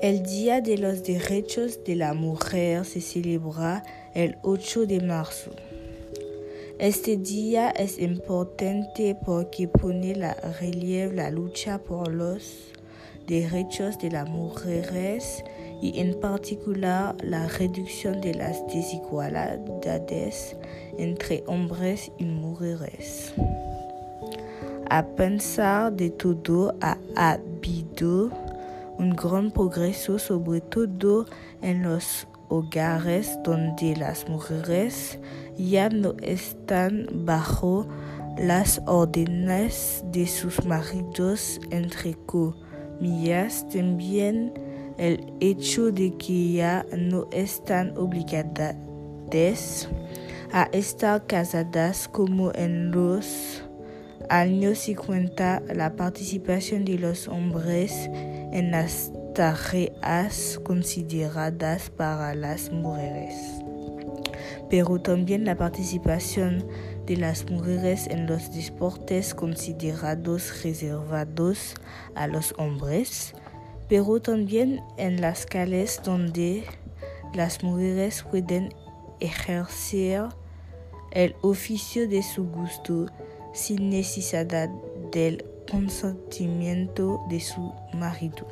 El Día de los Derechos de la Mujer se celebra el 8 de marzo. Este día es importante porque pone la relieve la lucha por los derechos de las mujeres y en particular la reducción de las desigualdades entre hombres y mujeres. A pensar de todo ha habido un gran progreso sobre todo en los hogares donde las mujeres ya no están bajo las órdenes de sus maridos, entre comillas, también el hecho de que ya no están obligadas a estar casadas como en los años 50 la participación de los hombres en las tareas consideradas para las mujeres, pero también la participación de las mujeres en los deportes considerados reservados a los hombres, pero también en las calles donde las mujeres pueden ejercer el oficio de su gusto sin necesidad del consentimiento de su marido.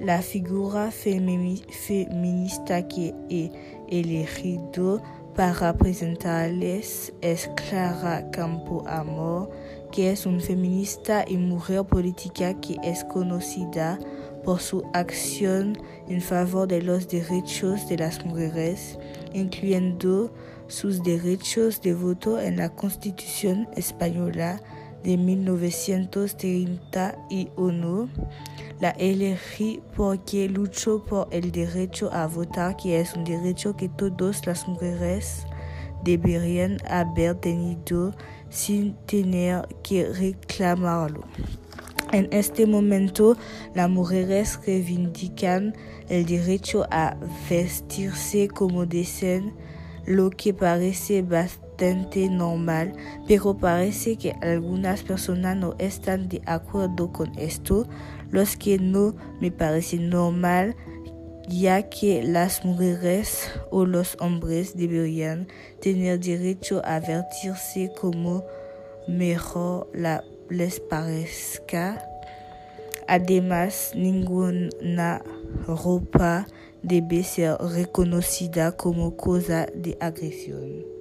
La figura feminista que he elegido para presentarles es Clara Campo Amor, que es una feminista y mujer política que es conocida por su acción en favor de los derechos de las mujeres, incluyendo sus derechos de voto en la Constitución española de 1931. La elegí porque luchó por el derecho a votar, que es un derecho que todas las mujeres deberían haber tenido sin tener que reclamarlo. En este momento, las mujeres reivindican el derecho a vestirse como desean lo que parece bastante normal, pero parece que algunas personas no están de acuerdo con esto, los que no me parece normal, ya que las mujeres o los hombres deberían tener derecho a vestirse como mejor les parezca. Además, ninguna ropa debe ser reconocida como cosa de agresión.